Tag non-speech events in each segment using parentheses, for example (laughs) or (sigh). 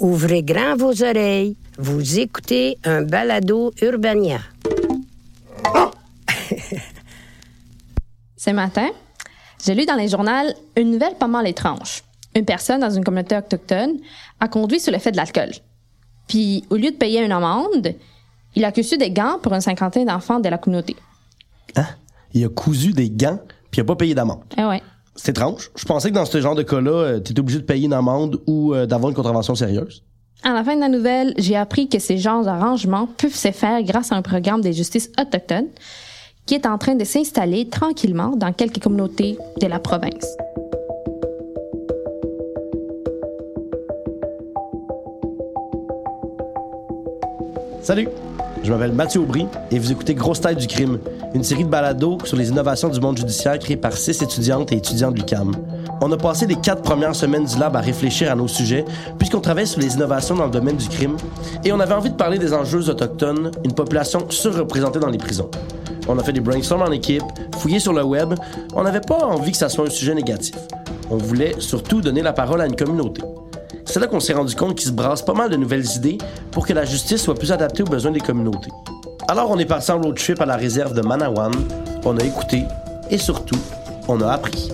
Ouvrez grand vos oreilles. Vous écoutez un balado Urbania. (laughs) Ce matin, j'ai lu dans les journaux une nouvelle pas mal étrange. Une personne dans une communauté autochtone a conduit sous l'effet de l'alcool. Puis, au lieu de payer une amende, il a cousu des gants pour une cinquantaine d'enfants de la communauté. Hein? Il a cousu des gants, puis il a pas payé d'amende. Eh ouais. C'est étrange. Je pensais que dans ce genre de cas-là, tu étais obligé de payer une amende ou euh, d'avoir une contravention sérieuse. À la fin de la nouvelle, j'ai appris que ces genres d'arrangements peuvent se faire grâce à un programme de justice autochtone qui est en train de s'installer tranquillement dans quelques communautés de la province. Salut! Je m'appelle Mathieu Aubry et vous écoutez Grosse Tête du crime, une série de balados sur les innovations du monde judiciaire créée par six étudiantes et étudiants de l'UQAM. On a passé les quatre premières semaines du lab à réfléchir à nos sujets, puisqu'on travaille sur les innovations dans le domaine du crime, et on avait envie de parler des enjeux autochtones, une population surreprésentée dans les prisons. On a fait des brainstorms en équipe, fouillé sur le web, on n'avait pas envie que ça soit un sujet négatif. On voulait surtout donner la parole à une communauté. C'est là qu'on s'est rendu compte qu'il se brasse pas mal de nouvelles idées pour que la justice soit plus adaptée aux besoins des communautés. Alors on est parti en road trip à la réserve de Manawan, on a écouté et surtout, on a appris.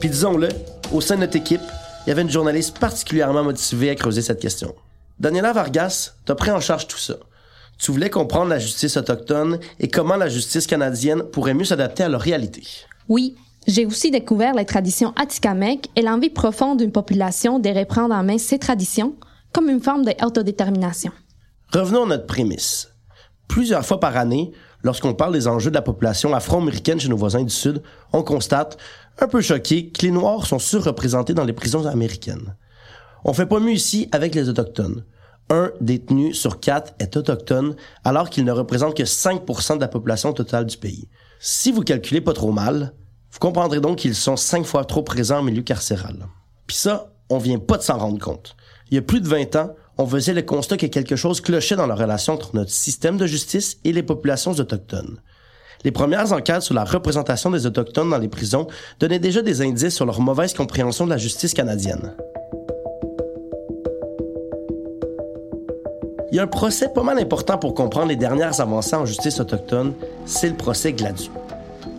Puis disons-le, au sein de notre équipe, il y avait une journaliste particulièrement motivée à creuser cette question. Daniela Vargas, t'as pris en charge tout ça. Tu voulais comprendre la justice autochtone et comment la justice canadienne pourrait mieux s'adapter à leur réalité. Oui, j'ai aussi découvert les traditions atikamekw et l'envie profonde d'une population de reprendre en main ces traditions comme une forme d'autodétermination. Revenons à notre prémisse. Plusieurs fois par année, lorsqu'on parle des enjeux de la population afro-américaine chez nos voisins du Sud, on constate, un peu choqué, que les Noirs sont surreprésentés dans les prisons américaines. On fait pas mieux ici avec les Autochtones. Un détenu sur quatre est autochtone, alors qu'il ne représente que 5% de la population totale du pays. Si vous calculez pas trop mal, vous comprendrez donc qu'ils sont cinq fois trop présents en milieu carcéral. Puis ça, on vient pas de s'en rendre compte. Il y a plus de 20 ans, on faisait le constat que quelque chose clochait dans la relation entre notre système de justice et les populations autochtones. Les premières enquêtes sur la représentation des Autochtones dans les prisons donnaient déjà des indices sur leur mauvaise compréhension de la justice canadienne. Il y a un procès pas mal important pour comprendre les dernières avancées en justice autochtone, c'est le procès Gladu.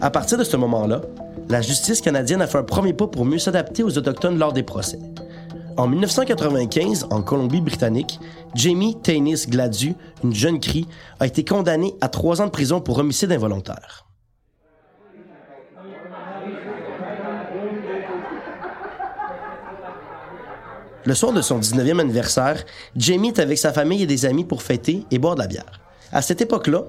À partir de ce moment-là, la justice canadienne a fait un premier pas pour mieux s'adapter aux Autochtones lors des procès. En 1995, en Colombie-Britannique, Jamie Tanis Gladu, une jeune crie, a été condamnée à trois ans de prison pour homicide involontaire. Le soir de son 19e anniversaire, Jamie est avec sa famille et des amis pour fêter et boire de la bière. À cette époque-là,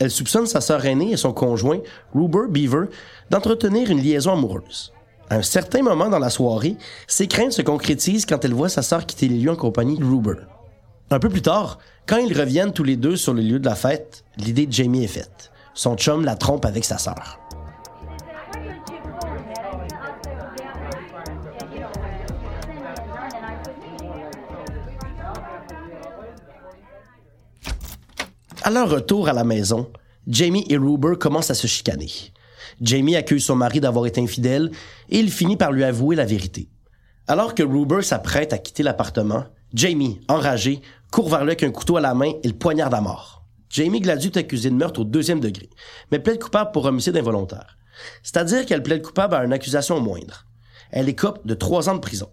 elle soupçonne sa sœur aînée et son conjoint, Ruber Beaver, d'entretenir une liaison amoureuse. À un certain moment dans la soirée, ses craintes se concrétisent quand elle voit sa sœur quitter les lieux en compagnie de Ruber. Un peu plus tard, quand ils reviennent tous les deux sur le lieu de la fête, l'idée de Jamie est faite. Son chum la trompe avec sa sœur. À leur retour à la maison, Jamie et Ruber commencent à se chicaner. Jamie accuse son mari d'avoir été infidèle et il finit par lui avouer la vérité. Alors que Ruber s'apprête à quitter l'appartement, Jamie, enragé, court vers lui avec un couteau à la main et le poignarde à mort. Jamie Gladu est accusée de meurtre au deuxième degré, mais plaide coupable pour homicide involontaire. C'est-à-dire qu'elle plaide coupable à une accusation moindre. Elle écope de trois ans de prison.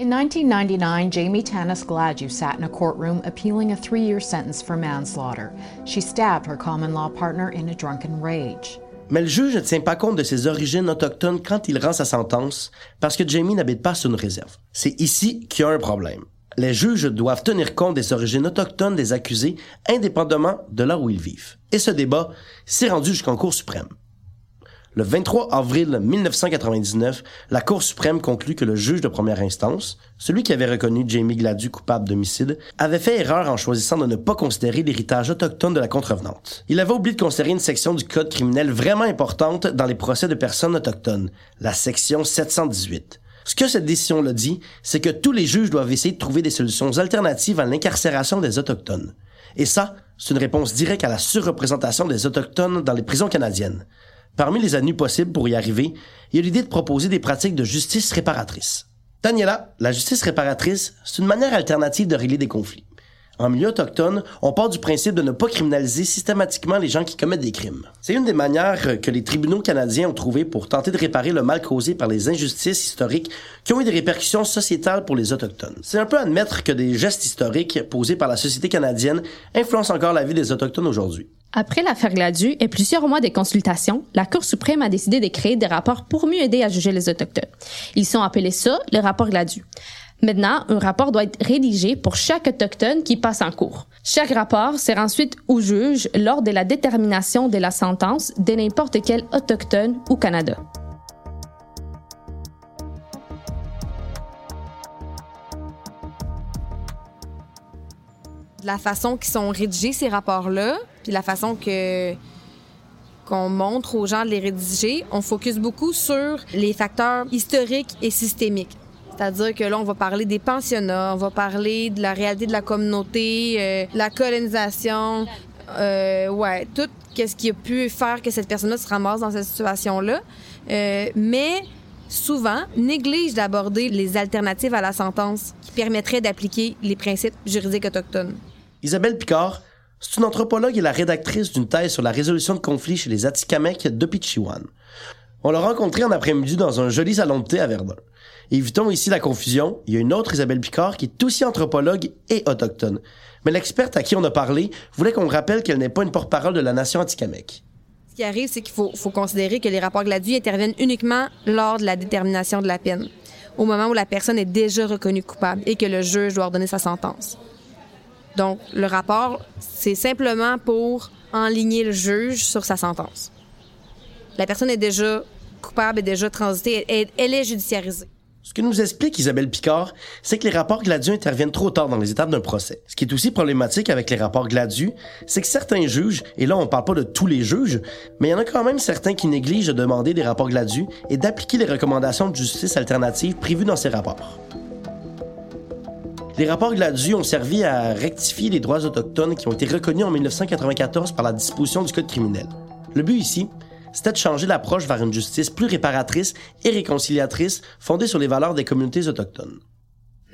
In 1999, Jamie Tanis Gladu sat in a courtroom appealing a three year sentence for manslaughter. She stabbed her common law partner in a drunken rage. Mais le juge ne tient pas compte de ses origines autochtones quand il rend sa sentence parce que Jamie n'habite pas sur une réserve. C'est ici qu'il y a un problème. Les juges doivent tenir compte des origines autochtones des accusés indépendamment de là où ils vivent. Et ce débat s'est rendu jusqu'en Cour suprême. Le 23 avril 1999, la Cour suprême conclut que le juge de première instance, celui qui avait reconnu Jamie Gladu coupable d'homicide, avait fait erreur en choisissant de ne pas considérer l'héritage autochtone de la contrevenante. Il avait oublié de considérer une section du code criminel vraiment importante dans les procès de personnes autochtones, la section 718. Ce que cette décision-là dit, c'est que tous les juges doivent essayer de trouver des solutions alternatives à l'incarcération des Autochtones. Et ça, c'est une réponse directe à la surreprésentation des Autochtones dans les prisons canadiennes. Parmi les avenues possibles pour y arriver, il y a l'idée de proposer des pratiques de justice réparatrice. Daniela, la justice réparatrice, c'est une manière alternative de régler des conflits. En milieu autochtone, on part du principe de ne pas criminaliser systématiquement les gens qui commettent des crimes. C'est une des manières que les tribunaux canadiens ont trouvé pour tenter de réparer le mal causé par les injustices historiques qui ont eu des répercussions sociétales pour les Autochtones. C'est un peu admettre que des gestes historiques posés par la société canadienne influencent encore la vie des Autochtones aujourd'hui. Après l'affaire Gladu et plusieurs mois de consultations, la Cour suprême a décidé de créer des rapports pour mieux aider à juger les Autochtones. Ils sont appelés ça le rapport Gladu. Maintenant, un rapport doit être rédigé pour chaque autochtone qui passe en cours. Chaque rapport sert ensuite au juge lors de la détermination de la sentence de n'importe quel autochtone ou Canada. la façon qu'ils sont rédigés ces rapports-là, puis la façon que qu'on montre aux gens de les rédiger, on focus beaucoup sur les facteurs historiques et systémiques. C'est-à-dire que là, on va parler des pensionnats, on va parler de la réalité de la communauté, euh, la colonisation, euh, ouais, tout qu'est-ce qui a pu faire que cette personne-là se ramasse dans cette situation-là. Euh, mais souvent, néglige d'aborder les alternatives à la sentence qui permettraient d'appliquer les principes juridiques autochtones. Isabelle Picard, c'est une anthropologue et la rédactrice d'une thèse sur la résolution de conflits chez les Atikamekw de Pichiwan. On l'a rencontrée en après-midi dans un joli salon de thé à Verdun. Évitons ici la confusion, il y a une autre Isabelle Picard qui est aussi anthropologue et autochtone. Mais l'experte à qui on a parlé voulait qu'on rappelle qu'elle n'est pas une porte-parole de la nation Atikamekw. Ce qui arrive, c'est qu'il faut, considérer que les rapports Gladue interviennent uniquement lors de la détermination de la peine, au moment où la personne est déjà reconnue coupable et que le juge doit ordonner sa sentence. Donc, le rapport, c'est simplement pour enligner le juge sur sa sentence. La personne est déjà coupable, est déjà transitée, elle est judiciarisée. Ce que nous explique Isabelle Picard, c'est que les rapports Gladu interviennent trop tard dans les étapes d'un procès. Ce qui est aussi problématique avec les rapports Gladu, c'est que certains juges, et là on parle pas de tous les juges, mais il y en a quand même certains qui négligent de demander des rapports Gladu et d'appliquer les recommandations de justice alternative prévues dans ces rapports. Les rapports Gladu ont servi à rectifier les droits autochtones qui ont été reconnus en 1994 par la disposition du Code criminel. Le but ici, c'était de changer l'approche vers une justice plus réparatrice et réconciliatrice fondée sur les valeurs des communautés autochtones.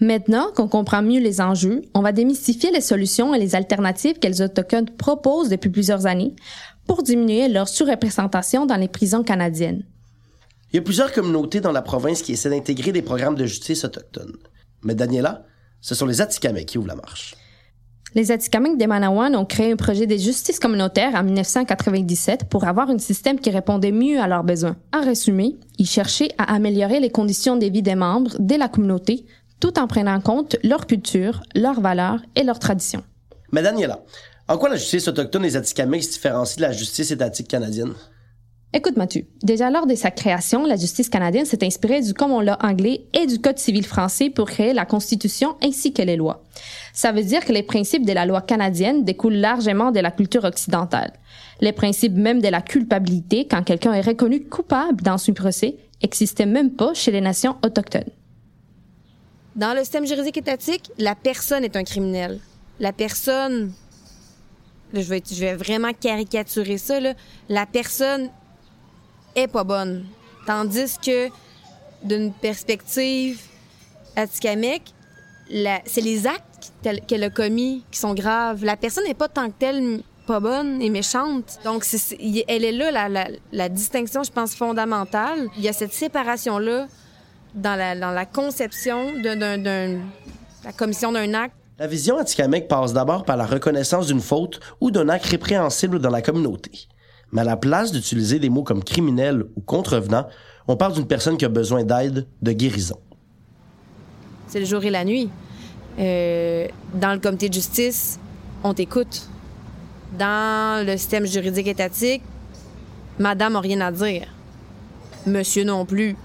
Maintenant qu'on comprend mieux les enjeux, on va démystifier les solutions et les alternatives que les Autochtones proposent depuis plusieurs années pour diminuer leur surreprésentation dans les prisons canadiennes. Il y a plusieurs communautés dans la province qui essaient d'intégrer des programmes de justice autochtones. Mais Daniela, ce sont les Atikamekw qui ouvrent la marche. Les Atikamekw des Manawan ont créé un projet de justice communautaire en 1997 pour avoir un système qui répondait mieux à leurs besoins. En résumé, ils cherchaient à améliorer les conditions de vie des membres de la communauté tout en prenant en compte leur culture, leurs valeurs et leurs traditions. Mais Daniela, en quoi la justice autochtone des Atikamekw se différencie de la justice étatique canadienne? Écoute, Mathieu. Déjà lors de sa création, la justice canadienne s'est inspirée du common law anglais et du Code civil français pour créer la Constitution ainsi que les lois. Ça veut dire que les principes de la loi canadienne découlent largement de la culture occidentale. Les principes même de la culpabilité, quand quelqu'un est reconnu coupable dans un procès, n'existaient même pas chez les nations autochtones. Dans le système juridique étatique, la personne est un criminel. La personne, je vais, je vais vraiment caricaturer ça, là. la personne est pas bonne. Tandis que d'une perspective atikamekw, c'est les actes qu'elle a commis qui sont graves. La personne n'est pas tant que telle pas bonne et méchante. Donc, elle est là, la, distinction, je pense, fondamentale. Il y a cette séparation-là dans la, dans la conception de la commission d'un acte. La vision atikamekw passe d'abord par la reconnaissance d'une faute ou d'un acte répréhensible dans la communauté mais à la place d'utiliser des mots comme criminel ou contrevenant, on parle d'une personne qui a besoin d'aide, de guérison. C'est le jour et la nuit. Euh, dans le comité de justice, on t'écoute. Dans le système juridique étatique, madame n'a rien à dire. Monsieur non plus.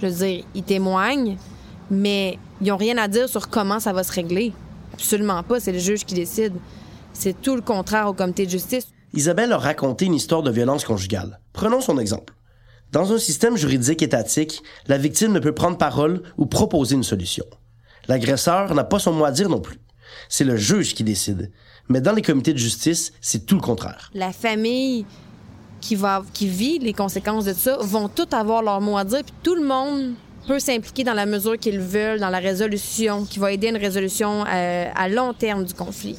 Je veux dire, ils témoignent, mais ils n'ont rien à dire sur comment ça va se régler. Absolument pas, c'est le juge qui décide. C'est tout le contraire au comité de justice. Isabelle a raconté une histoire de violence conjugale. Prenons son exemple. Dans un système juridique étatique, la victime ne peut prendre parole ou proposer une solution. L'agresseur n'a pas son mot à dire non plus. C'est le juge qui décide. Mais dans les comités de justice, c'est tout le contraire. La famille qui, vit les conséquences de ça vont tout avoir leur mot à dire, puis tout le monde peut s'impliquer dans la mesure qu'ils veulent dans la résolution, qui va aider à une résolution euh, à long terme du conflit.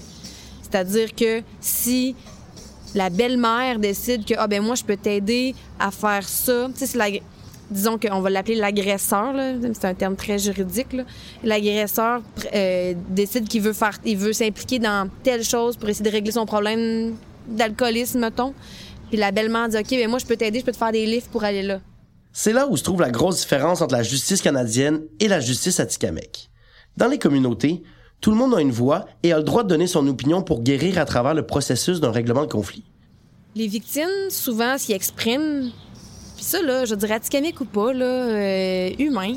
C'est-à-dire que si la belle-mère décide que ah ben moi je peux t'aider à faire ça, tu sais c'est la disons qu'on va l'appeler l'agresseur, c'est un terme très juridique. L'agresseur euh, décide qu'il veut faire, veut s'impliquer dans telle chose pour essayer de régler son problème d'alcoolisme, mettons. Puis la belle-mère dit OK, ben moi je peux t'aider, je peux te faire des livres pour aller là. C'est là où se trouve la grosse différence entre la justice canadienne et la justice atikamekw. Dans les communautés, tout le monde a une voix et a le droit de donner son opinion pour guérir à travers le processus d'un règlement de conflit. Les victimes, souvent, s'y expriment. Puis ça, je dirais atikamekw ou pas, là, euh, humain,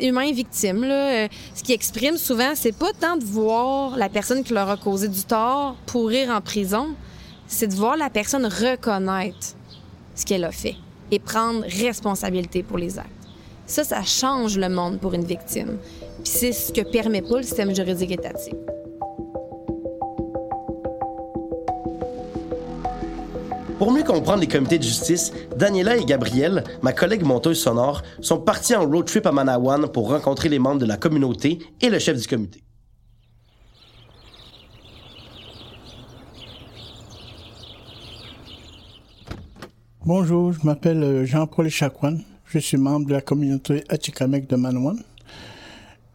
humain victime, là, euh, ce qu'ils expriment souvent, c'est pas tant de voir la personne qui leur a causé du tort pourrir en prison, c'est de voir la personne reconnaître ce qu'elle a fait et prendre responsabilité pour les actes. Ça, ça change le monde pour une victime. Puis c'est ce que permet pas le système juridique étatique. Pour mieux comprendre les comités de justice, Daniela et Gabrielle, ma collègue monteuse sonore, sont partis en road trip à Manawan pour rencontrer les membres de la communauté et le chef du comité. Bonjour, je m'appelle euh, Jean-Paul Chakwan. Je suis membre de la communauté Atikamek de Manawan.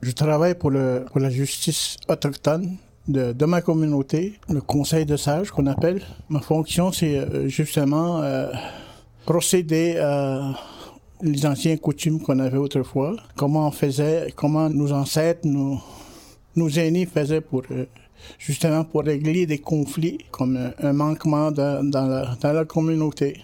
Je travaille pour, le, pour la justice autochtone de, de, ma communauté, le conseil de sages qu'on appelle. Ma fonction, c'est euh, justement euh, procéder à les anciens coutumes qu'on avait autrefois, comment on faisait, comment nos ancêtres, nos, nos aînés faisaient pour euh, justement pour régler des conflits comme un manquement dans, la, dans la communauté.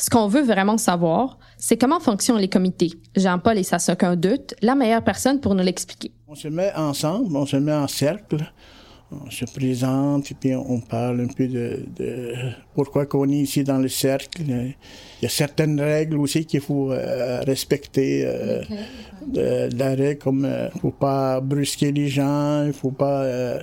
Ce qu'on veut vraiment savoir, c'est comment fonctionnent les comités. Jean-Paul est sans aucun doute la meilleure personne pour nous l'expliquer. On se met ensemble, on se met en cercle, on se présente et puis on parle un peu de, de pourquoi qu'on est ici dans le cercle. Il y a certaines règles aussi qu'il faut euh, respecter. Euh, okay. de, de la règle comme euh, faut pas brusquer les gens, il faut pas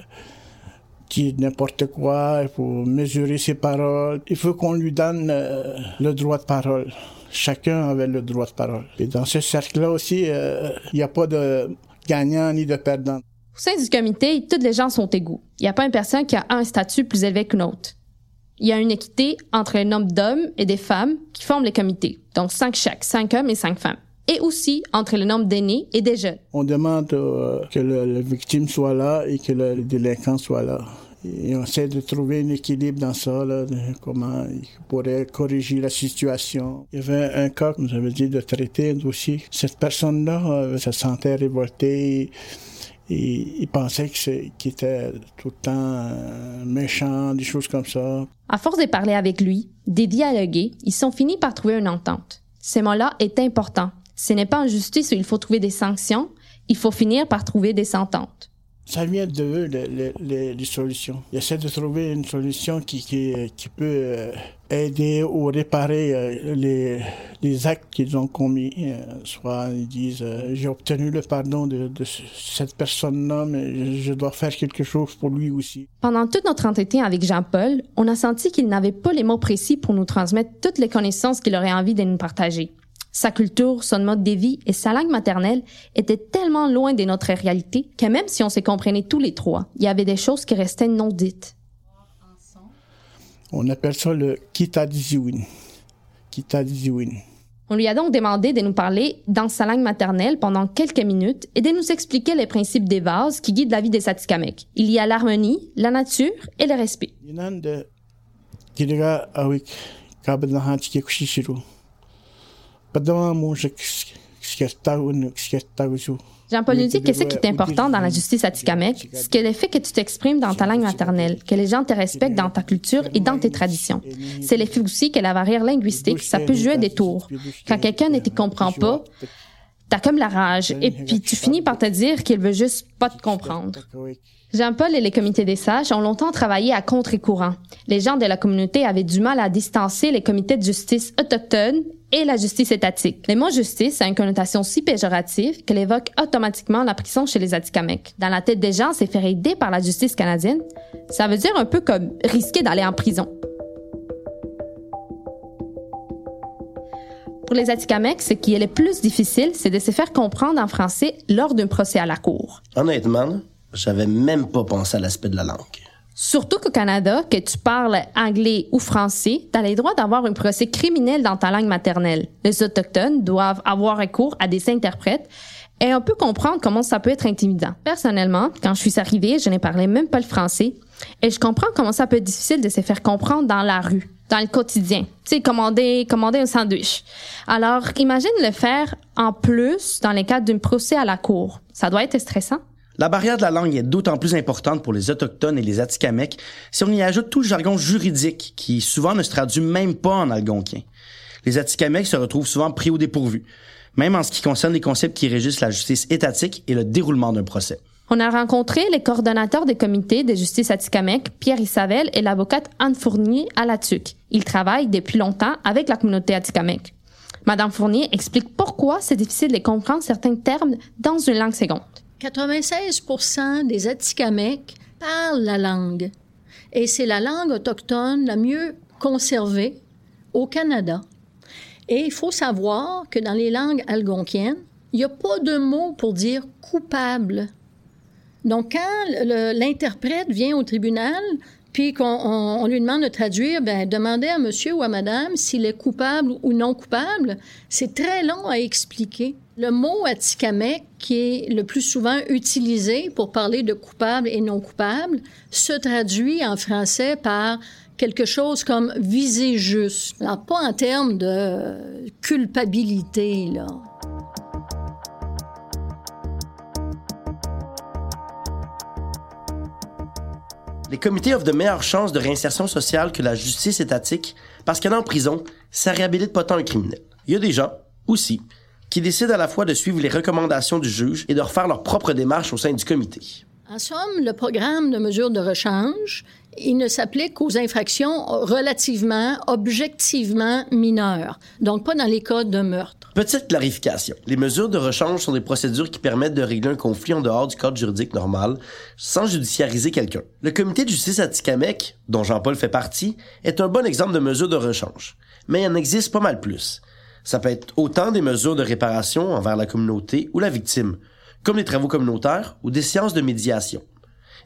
dire n'importe quoi, il faut mesurer ses paroles. Il faut qu'on lui donne euh, le droit de parole. Chacun avait le droit de parole. Et dans ce cercle-là aussi, euh, il n'y a pas de gagnant ni de perdant. Au sein du comité, toutes les gens sont égaux. Il n'y a pas une personne qui a un statut plus élevé qu'une autre. Il y a une équité entre un nombre d'hommes et des femmes qui forment les comités. Donc cinq chaque, cinq hommes et cinq femmes. Et aussi entre le nombre d'aînés et des jeunes. On demande euh, que le, la victime soit là et que le, le délinquant soit là. Et on essaie de trouver un équilibre dans ça, là, comment il pourrait corriger la situation. Il y avait un cas, comme j'avais dit, de traiter un dossier. Cette personne-là euh, se sentait révoltée et il pensait qu'il était tout le temps euh, méchant, des choses comme ça. À force de parler avec lui, de dialoguer, ils sont finis par trouver une entente. Ce mot-là est important. Ce n'est pas en justice où il faut trouver des sanctions, il faut finir par trouver des ententes ça vient de eux, les, les, les, solutions. Ils essaient de trouver une solution qui, qui, qui peut aider ou réparer les, les actes qu'ils ont commis. Soit ils disent, j'ai obtenu le pardon de, de cette personne-là, mais je dois faire quelque chose pour lui aussi. Pendant tout notre entretien avec Jean-Paul, on a senti qu'il n'avait pas les mots précis pour nous transmettre toutes les connaissances qu'il aurait envie de nous partager. Sa culture, son mode de vie et sa langue maternelle étaient tellement loin de notre réalité que même si on se comprenait tous les trois, il y avait des choses qui restaient non dites. On appelle ça le kitadiziwin. Kitadiziwin. On lui a donc demandé de nous parler dans sa langue maternelle pendant quelques minutes et de nous expliquer les principes des vases qui guident la vie des Atikamekw. Il y a l'harmonie, la nature et le respect. Jean-Paul nous dit que ce qui est important dans la justice atikamekw, c'est le fait que tu t'exprimes dans ta langue maternelle, que les gens te respectent dans ta culture et dans tes traditions. C'est le fait aussi que la barrière linguistique, ça peut jouer des tours. Quand quelqu'un ne te comprend pas, t'as comme la rage, et puis tu finis par te dire qu'il veut juste pas te comprendre. Jean-Paul et les comités des sages ont longtemps travaillé à contre-courant. Les gens de la communauté avaient du mal à distancer les comités de justice autochtones et la justice étatique. Le mot justice a une connotation si péjorative qu'elle évoque automatiquement la prison chez les Atikamekw. Dans la tête des gens, c'est faire aider par la justice canadienne. Ça veut dire un peu comme risquer d'aller en prison. Pour les Atikamekw, ce qui est le plus difficile, c'est de se faire comprendre en français lors d'un procès à la cour. Honnêtement, j'avais même pas pensé à l'aspect de la langue. Surtout qu'au Canada, que tu parles anglais ou français, tu as le droit d'avoir un procès criminel dans ta langue maternelle. Les Autochtones doivent avoir recours à des interprètes et on peut comprendre comment ça peut être intimidant. Personnellement, quand je suis arrivée, je ne parlais même pas le français et je comprends comment ça peut être difficile de se faire comprendre dans la rue dans le quotidien. Tu sais, commander, commander un sandwich. Alors, imagine le faire en plus dans les cadres d'un procès à la cour. Ça doit être stressant. La barrière de la langue est d'autant plus importante pour les Autochtones et les Atikamekw si on y ajoute tout le jargon juridique qui souvent ne se traduit même pas en algonquien. Les Atikamekw se retrouvent souvent pris au dépourvu, même en ce qui concerne les concepts qui régissent la justice étatique et le déroulement d'un procès. On a rencontré les coordonnateurs des comités de justice Atikamekw, Pierre Isabelle et l'avocate Anne Fournier à la TUC. Ils travaillent depuis longtemps avec la communauté Atikamekw. Madame Fournier explique pourquoi c'est difficile de comprendre certains termes dans une langue seconde. 96% des Atikamekw parlent la langue. Et c'est la langue autochtone la mieux conservée au Canada. Et il faut savoir que dans les langues algonquiennes, il n'y a pas de mot pour dire coupable. Donc, quand l'interprète vient au tribunal, puis qu'on lui demande de traduire, ben demandez à monsieur ou à madame s'il est coupable ou non coupable. C'est très long à expliquer. Le mot atikamek, qui est le plus souvent utilisé pour parler de coupable et non coupable, se traduit en français par quelque chose comme viser juste. Alors, pas en termes de culpabilité, là. Les comités offrent de meilleures chances de réinsertion sociale que la justice étatique parce qu'en prison, ça réhabilite pas tant un criminel. Il y a des gens, aussi, qui décident à la fois de suivre les recommandations du juge et de refaire leur propre démarche au sein du comité. En somme, le programme de mesures de rechange il ne s'applique qu'aux infractions relativement, objectivement mineures, donc pas dans les cas de meurtre. Petite clarification. Les mesures de rechange sont des procédures qui permettent de régler un conflit en dehors du cadre juridique normal, sans judiciariser quelqu'un. Le comité de justice à Tikamek, dont Jean-Paul fait partie, est un bon exemple de mesures de rechange. Mais il en existe pas mal plus. Ça peut être autant des mesures de réparation envers la communauté ou la victime, comme des travaux communautaires ou des séances de médiation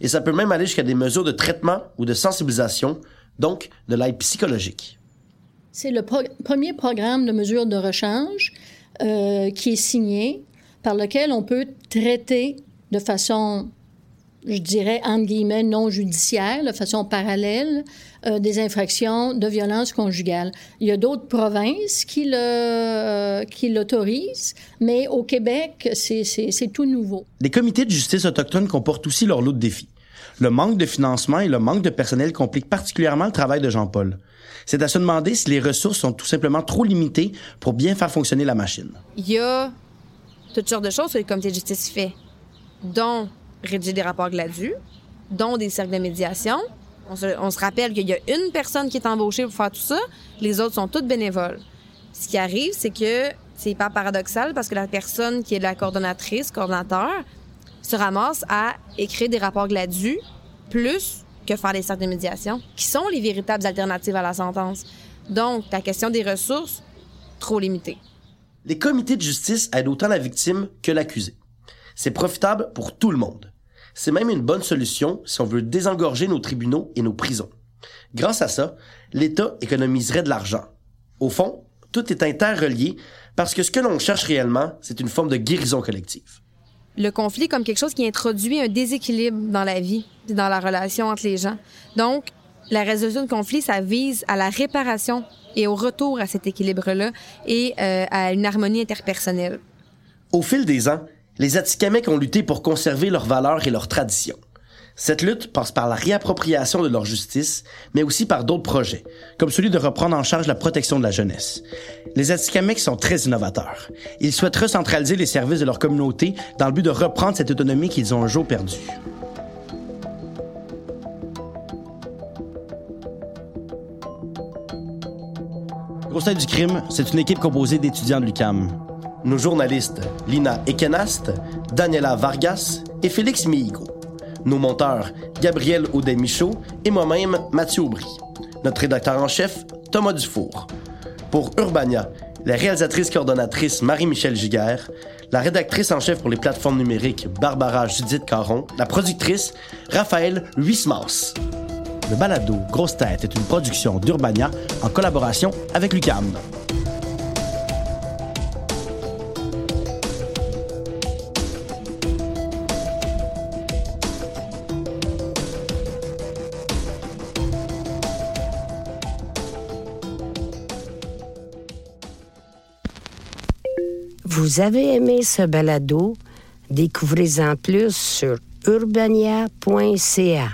et ça peut même aller jusqu'à des mesures de traitement ou de sensibilisation, donc de l'aide psychologique. C'est le premier programme de mesures de rechange euh, qui est signé, par lequel on peut traiter de façon, je dirais, entre guillemets, non judiciaire, de façon parallèle, euh, des infractions de violence conjugale. Il y a d'autres provinces qui le euh, qui l'autorisent, mais au Québec, c'est tout nouveau. Les comités de justice autochtones comportent aussi leur lot de défis. Le manque de financement et le manque de personnel compliquent particulièrement le travail de Jean-Paul. C'est à se demander si les ressources sont tout simplement trop limitées pour bien faire fonctionner la machine. Il y a toutes sortes de choses que le comité de justice fait, dont rédiger des rapports gladus, dont des cercles de médiation, on se, rappelle qu'il y a une personne qui est embauchée pour faire tout ça, les autres sont toutes bénévoles. Ce qui arrive, c'est que c'est pas paradoxal parce que la personne qui est la coordonnatrice, coordonnateur, se ramasse à écrire des rapports gladus plus que faire des cercles de médiation, qui sont les véritables alternatives à la sentence. Donc, la question des ressources, trop limitée. Les comités de justice aident autant la victime que l'accusé. C'est profitable pour tout le monde. C'est même une bonne solution si on veut désengorger nos tribunaux et nos prisons. Grâce à ça, l'État économiserait de l'argent. Au fond, tout est interrelié parce que ce que l'on cherche réellement, c'est une forme de guérison collective. Le conflit comme quelque chose qui introduit un déséquilibre dans la vie, dans la relation entre les gens. Donc, la résolution de conflit, ça vise à la réparation et au retour à cet équilibre-là et euh, à une harmonie interpersonnelle. Au fil des ans, les Atikamekw ont lutté pour conserver leurs valeurs et leurs traditions. Cette lutte passe par la réappropriation de leur justice, mais aussi par d'autres projets, comme celui de reprendre en charge la protection de la jeunesse. Les Atikamekw sont très innovateurs. Ils souhaitent recentraliser les services de leur communauté dans le but de reprendre cette autonomie qu'ils ont un jour perdue. Tête du crime, c'est une équipe composée d'étudiants de l'UCAM. Nos journalistes, Lina Ekenast, Daniela Vargas et Félix Mihigo. Nos monteurs, Gabriel Audet-Michaud et moi-même, Mathieu Aubry. Notre rédacteur en chef, Thomas Dufour. Pour Urbania, la réalisatrice coordonnatrice Marie-Michel Giguère, la rédactrice en chef pour les plateformes numériques Barbara Judith Caron, la productrice Raphaël Huismas. Le balado Grosse Tête est une production d'Urbania en collaboration avec l'UCAM. Vous avez aimé ce balado? Découvrez-en plus sur urbania.ca.